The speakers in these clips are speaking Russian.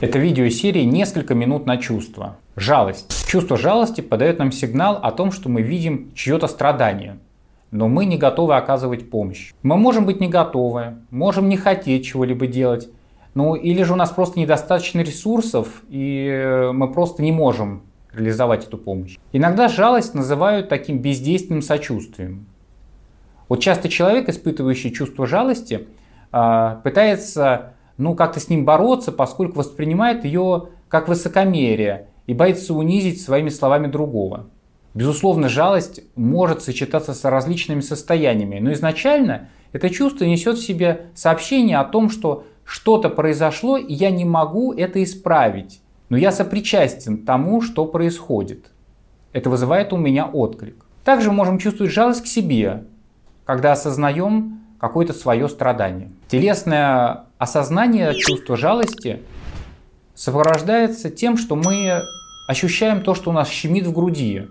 Это видео серии «Несколько минут на чувство». Жалость. Чувство жалости подает нам сигнал о том, что мы видим чье-то страдание, но мы не готовы оказывать помощь. Мы можем быть не готовы, можем не хотеть чего-либо делать, ну или же у нас просто недостаточно ресурсов, и мы просто не можем реализовать эту помощь. Иногда жалость называют таким бездейственным сочувствием. Вот часто человек, испытывающий чувство жалости, а, пытается ну, как-то с ним бороться, поскольку воспринимает ее как высокомерие и боится унизить своими словами другого. Безусловно, жалость может сочетаться с различными состояниями, но изначально это чувство несет в себе сообщение о том, что что-то произошло, и я не могу это исправить, но я сопричастен тому, что происходит. Это вызывает у меня отклик. Также можем чувствовать жалость к себе, когда осознаем какое-то свое страдание. Телесное осознание чувства жалости сопровождается тем, что мы ощущаем то, что у нас щемит в груди.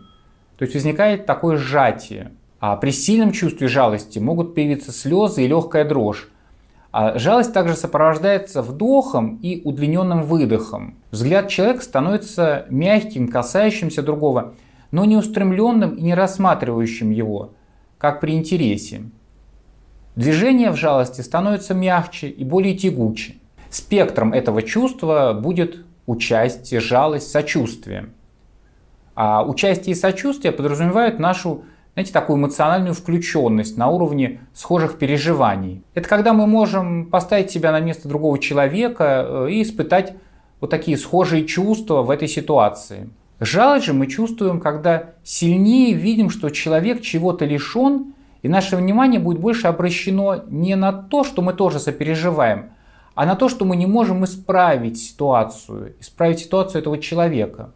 То есть возникает такое сжатие. А при сильном чувстве жалости могут появиться слезы и легкая дрожь. А жалость также сопровождается вдохом и удлиненным выдохом. Взгляд человека становится мягким, касающимся другого, но не устремленным и не рассматривающим его, как при интересе. Движение в жалости становится мягче и более тягуче. Спектром этого чувства будет участие, жалость, сочувствие. А участие и сочувствие подразумевают нашу знаете, такую эмоциональную включенность на уровне схожих переживаний. Это когда мы можем поставить себя на место другого человека э, и испытать вот такие схожие чувства в этой ситуации. Жалость же мы чувствуем, когда сильнее видим, что человек чего-то лишен и наше внимание будет больше обращено не на то, что мы тоже сопереживаем, а на то, что мы не можем исправить ситуацию, исправить ситуацию этого человека.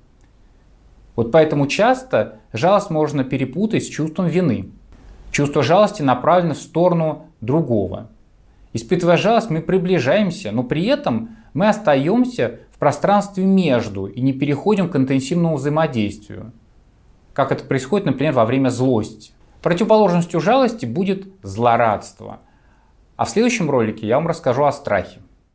Вот поэтому часто жалость можно перепутать с чувством вины. Чувство жалости направлено в сторону другого. Испытывая жалость, мы приближаемся, но при этом мы остаемся в пространстве между и не переходим к интенсивному взаимодействию. Как это происходит, например, во время злости. Противоположностью жалости будет злорадство. А в следующем ролике я вам расскажу о страхе.